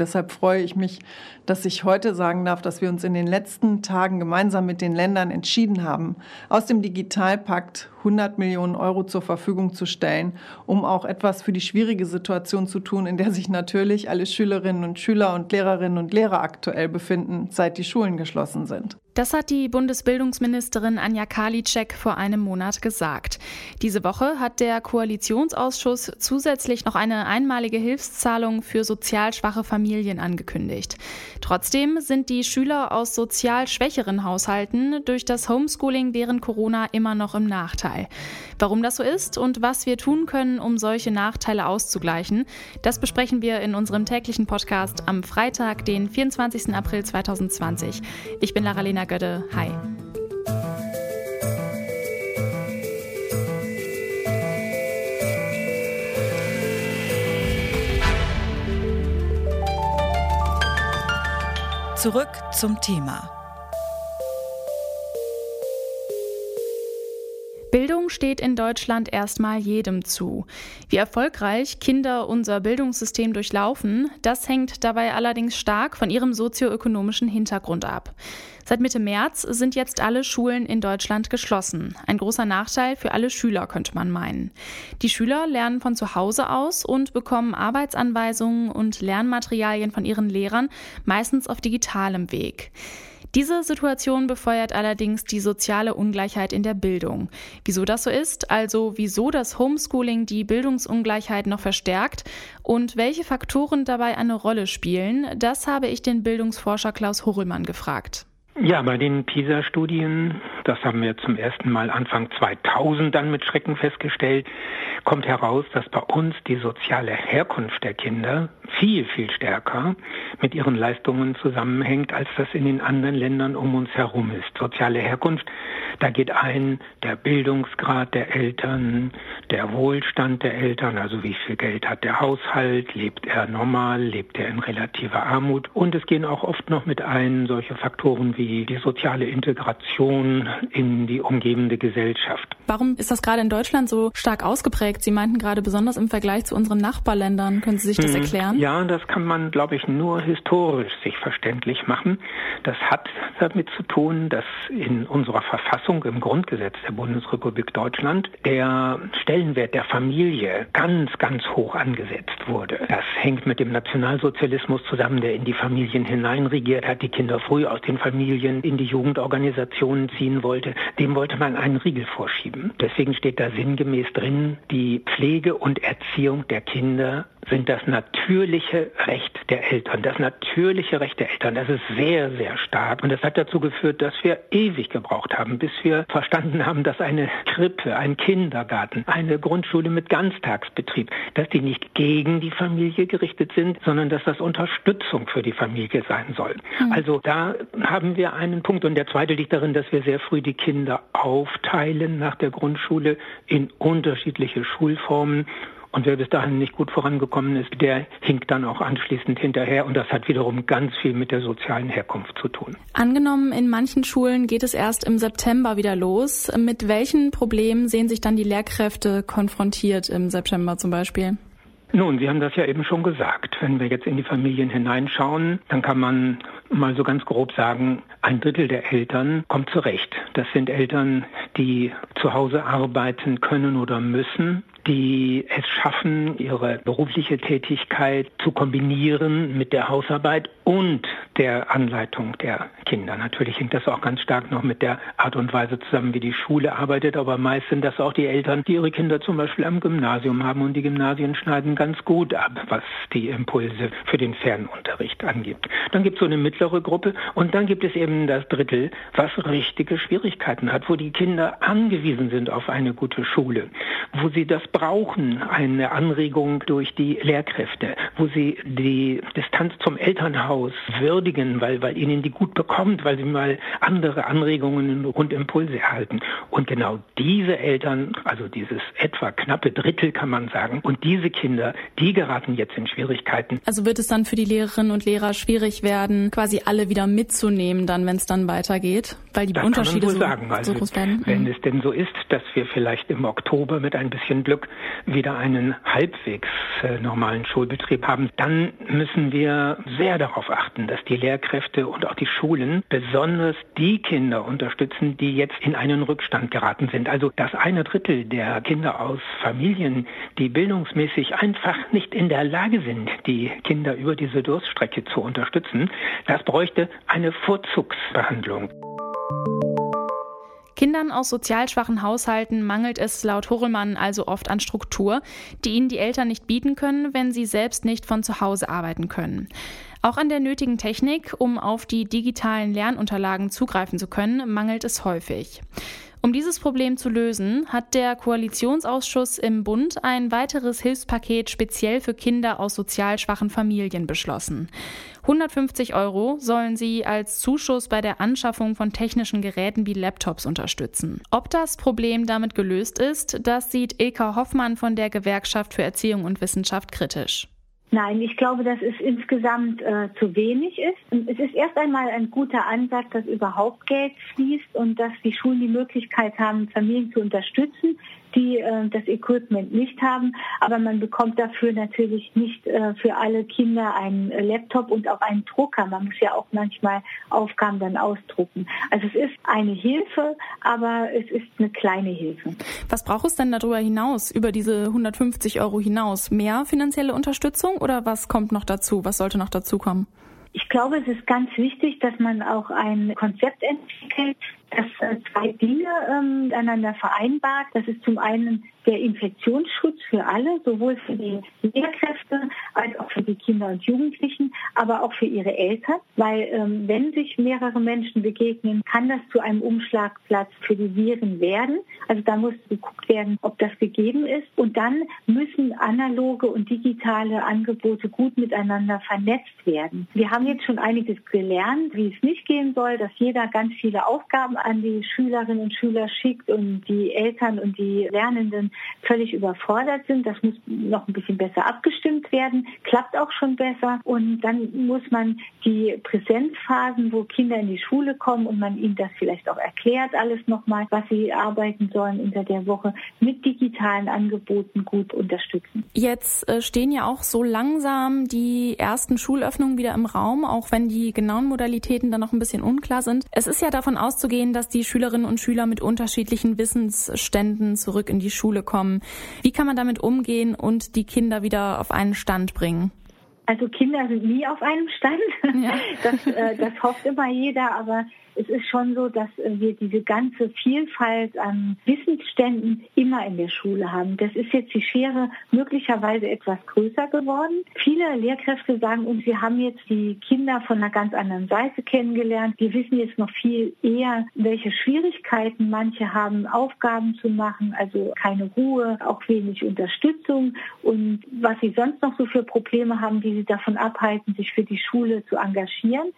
Deshalb freue ich mich, dass ich heute sagen darf, dass wir uns in den letzten Tagen gemeinsam mit den Ländern entschieden haben, aus dem Digitalpakt 100 Millionen Euro zur Verfügung zu stellen, um auch etwas für die schwierige Situation zu tun, in der sich natürlich alle Schülerinnen und Schüler und Lehrerinnen und Lehrer aktuell befinden, seit die Schulen geschlossen sind. Das hat die Bundesbildungsministerin Anja Karliczek vor einem Monat gesagt. Diese Woche hat der Koalitionsausschuss zusätzlich noch eine einmalige Hilfszahlung für sozial schwache Familien angekündigt. Trotzdem sind die Schüler aus sozial schwächeren Haushalten durch das Homeschooling während Corona immer noch im Nachteil. Warum das so ist und was wir tun können, um solche Nachteile auszugleichen, das besprechen wir in unserem täglichen Podcast am Freitag, den 24. April 2020. Ich bin Lara Lena Sabrina Götte. Hi. Zurück zum Thema. Bildung steht in Deutschland erstmal jedem zu. Wie erfolgreich Kinder unser Bildungssystem durchlaufen, das hängt dabei allerdings stark von ihrem sozioökonomischen Hintergrund ab. Seit Mitte März sind jetzt alle Schulen in Deutschland geschlossen. Ein großer Nachteil für alle Schüler, könnte man meinen. Die Schüler lernen von zu Hause aus und bekommen Arbeitsanweisungen und Lernmaterialien von ihren Lehrern, meistens auf digitalem Weg. Diese Situation befeuert allerdings die soziale Ungleichheit in der Bildung. Wieso das so ist, also wieso das Homeschooling die Bildungsungleichheit noch verstärkt und welche Faktoren dabei eine Rolle spielen, das habe ich den Bildungsforscher Klaus Horrellmann gefragt. Ja, bei den PISA-Studien, das haben wir zum ersten Mal Anfang 2000 dann mit Schrecken festgestellt, kommt heraus, dass bei uns die soziale Herkunft der Kinder viel, viel stärker mit ihren Leistungen zusammenhängt, als das in den anderen Ländern um uns herum ist. Soziale Herkunft, da geht ein der Bildungsgrad der Eltern, der Wohlstand der Eltern, also wie viel Geld hat der Haushalt, lebt er normal, lebt er in relativer Armut und es gehen auch oft noch mit ein solche Faktoren wie die, soziale Integration in die umgebende Gesellschaft. Warum ist das gerade in Deutschland so stark ausgeprägt? Sie meinten gerade besonders im Vergleich zu unseren Nachbarländern. Können Sie sich das hm, erklären? Ja, das kann man, glaube ich, nur historisch sich verständlich machen. Das hat damit zu tun, dass in unserer Verfassung, im Grundgesetz der Bundesrepublik Deutschland, der Stellenwert der Familie ganz, ganz hoch angesetzt wurde. Das hängt mit dem Nationalsozialismus zusammen, der in die Familien hineinregiert hat, die Kinder früh aus den Familien Familien in die Jugendorganisationen ziehen wollte, dem wollte man einen Riegel vorschieben. Deswegen steht da sinngemäß drin, die Pflege und Erziehung der Kinder sind das natürliche Recht der Eltern. Das natürliche Recht der Eltern, das ist sehr, sehr stark. Und das hat dazu geführt, dass wir ewig gebraucht haben, bis wir verstanden haben, dass eine Krippe, ein Kindergarten, eine Grundschule mit Ganztagsbetrieb, dass die nicht gegen die Familie gerichtet sind, sondern dass das Unterstützung für die Familie sein soll. Mhm. Also da haben wir einen Punkt. Und der zweite liegt darin, dass wir sehr früh die Kinder aufteilen nach der Grundschule in unterschiedliche Schulformen und wer bis dahin nicht gut vorangekommen ist, der hinkt dann auch anschließend hinterher. Und das hat wiederum ganz viel mit der sozialen Herkunft zu tun. Angenommen, in manchen Schulen geht es erst im September wieder los. Mit welchen Problemen sehen sich dann die Lehrkräfte konfrontiert im September zum Beispiel? Nun, Sie haben das ja eben schon gesagt. Wenn wir jetzt in die Familien hineinschauen, dann kann man mal so ganz grob sagen, ein Drittel der Eltern kommt zurecht. Das sind Eltern, die zu Hause arbeiten können oder müssen die es schaffen, ihre berufliche Tätigkeit zu kombinieren mit der Hausarbeit und der Anleitung der Kinder. Natürlich hängt das auch ganz stark noch mit der Art und Weise zusammen, wie die Schule arbeitet, aber meist sind das auch die Eltern, die ihre Kinder zum Beispiel am Gymnasium haben und die Gymnasien schneiden ganz gut ab, was die Impulse für den Fernunterricht angibt. Dann gibt es so eine mittlere Gruppe und dann gibt es eben das Drittel, was richtige Schwierigkeiten hat, wo die Kinder angewiesen sind auf eine gute Schule, wo sie das brauchen, eine Anregung durch die Lehrkräfte, wo sie die Distanz zum Elternhaus würdigen, weil, weil ihnen die gut bekommt, weil sie mal andere Anregungen und Impulse erhalten. Und genau diese Eltern, also dieses etwa knappe Drittel kann man sagen, und diese Kinder, die geraten jetzt in Schwierigkeiten. Also wird es dann für die Lehrerinnen und Lehrer schwierig werden, quasi alle wieder mitzunehmen, dann, wenn es dann weitergeht? weil die das Unterschiede so, sagen. Also, so groß werden. Wenn mhm. es denn so ist, dass wir vielleicht im Oktober mit ein bisschen Glück wieder einen halbwegs äh, normalen Schulbetrieb haben, dann müssen wir sehr darauf achten, dass die Lehrkräfte und auch die Schulen besonders die Kinder unterstützen, die jetzt in einen Rückstand geraten sind. Also das eine Drittel der Kinder aus Familien, die bildungsmäßig einfach nicht in der Lage sind, die Kinder über diese Durststrecke zu unterstützen, das bräuchte eine Vorzugsbehandlung. Kindern aus sozial schwachen Haushalten mangelt es laut Horelmann also oft an Struktur, die ihnen die Eltern nicht bieten können, wenn sie selbst nicht von zu Hause arbeiten können. Auch an der nötigen Technik, um auf die digitalen Lernunterlagen zugreifen zu können, mangelt es häufig. Um dieses Problem zu lösen, hat der Koalitionsausschuss im Bund ein weiteres Hilfspaket speziell für Kinder aus sozial schwachen Familien beschlossen. 150 Euro sollen sie als Zuschuss bei der Anschaffung von technischen Geräten wie Laptops unterstützen. Ob das Problem damit gelöst ist, das sieht Ilka Hoffmann von der Gewerkschaft für Erziehung und Wissenschaft kritisch. Nein, ich glaube, dass es insgesamt äh, zu wenig ist. Es ist erst einmal ein guter Ansatz, dass überhaupt Geld fließt und dass die Schulen die Möglichkeit haben, Familien zu unterstützen, die äh, das Equipment nicht haben. Aber man bekommt dafür natürlich nicht äh, für alle Kinder einen Laptop und auch einen Drucker. Man muss ja auch manchmal Aufgaben dann ausdrucken. Also es ist eine Hilfe, aber es ist eine kleine Hilfe. Was braucht es denn darüber hinaus, über diese 150 Euro hinaus? Mehr finanzielle Unterstützung oder was kommt noch dazu? Was sollte noch dazu kommen? Ich glaube, es ist ganz wichtig, dass man auch ein Konzept entwickelt, das äh, zwei Dinge ähm, miteinander vereinbart. Das ist zum einen der Infektionsschutz für alle, sowohl für die Lehrkräfte als auch für die Kinder und Jugendlichen, aber auch für ihre Eltern, weil ähm, wenn sich mehrere Menschen begegnen, kann das zu einem Umschlagplatz für die Viren werden. Also da muss geguckt werden, ob das gegeben ist. Und dann müssen analoge und digitale Angebote gut miteinander vernetzt werden. Wir haben jetzt schon einiges gelernt, wie es nicht gehen soll, dass jeder ganz viele Aufgaben an die Schülerinnen und Schüler schickt und die Eltern und die Lernenden völlig überfordert sind. Das muss noch ein bisschen besser abgestimmt werden, klappt auch schon besser. Und dann muss man die Präsenzphasen, wo Kinder in die Schule kommen und man ihnen das vielleicht auch erklärt, alles nochmal, was sie arbeiten sollen unter der Woche, mit digitalen Angeboten gut unterstützen. Jetzt äh, stehen ja auch so langsam die ersten Schulöffnungen wieder im Raum, auch wenn die genauen Modalitäten dann noch ein bisschen unklar sind. Es ist ja davon auszugehen, dass die Schülerinnen und Schüler mit unterschiedlichen Wissensständen zurück in die Schule kommen. Wie kann man damit umgehen und die Kinder wieder auf einen Stand bringen? Also Kinder sind nie auf einem Stand. Ja. Das, äh, das hofft immer jeder, aber es ist schon so, dass wir diese ganze Vielfalt an Wissensständen immer in der Schule haben. Das ist jetzt die Schere möglicherweise etwas größer geworden. Viele Lehrkräfte sagen uns, wir haben jetzt die Kinder von einer ganz anderen Seite kennengelernt. Wir wissen jetzt noch viel eher, welche Schwierigkeiten manche haben, Aufgaben zu machen, also keine Ruhe, auch wenig Unterstützung und was sie sonst noch so für Probleme haben, die sie davon abhalten, sich für die Schule zu engagieren.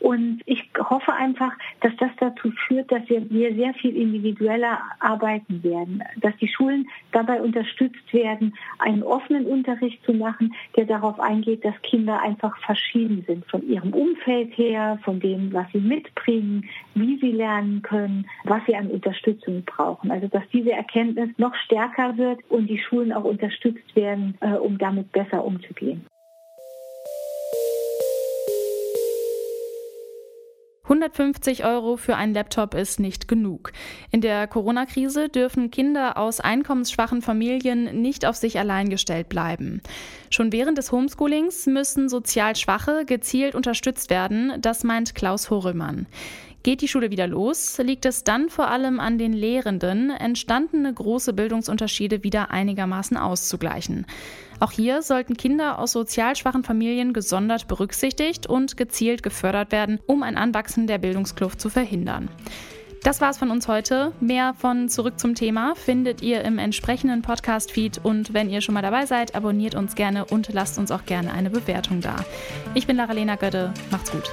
Und ich hoffe einfach, dass das dazu führt, dass wir, sehr viel individueller arbeiten werden, dass die Schulen dabei unterstützt werden, einen offenen Unterricht zu machen, der darauf eingeht, dass Kinder einfach verschieden sind von ihrem Umfeld her, von dem, was sie mitbringen, wie sie lernen können, was sie an Unterstützung brauchen. Also dass diese Erkenntnis noch stärker wird und die Schulen auch unterstützt werden, äh, um damit besser umzugehen. 150 Euro für einen Laptop ist nicht genug. In der Corona-Krise dürfen Kinder aus einkommensschwachen Familien nicht auf sich allein gestellt bleiben. Schon während des Homeschoolings müssen sozial Schwache gezielt unterstützt werden, das meint Klaus Horelmann. Geht die Schule wieder los, liegt es dann vor allem an den Lehrenden, entstandene große Bildungsunterschiede wieder einigermaßen auszugleichen. Auch hier sollten Kinder aus sozial schwachen Familien gesondert berücksichtigt und gezielt gefördert werden, um ein Anwachsen der Bildungskluft zu verhindern. Das war's von uns heute. Mehr von Zurück zum Thema findet ihr im entsprechenden Podcast-Feed und wenn ihr schon mal dabei seid, abonniert uns gerne und lasst uns auch gerne eine Bewertung da. Ich bin Lara-Lena Götte. Macht's gut.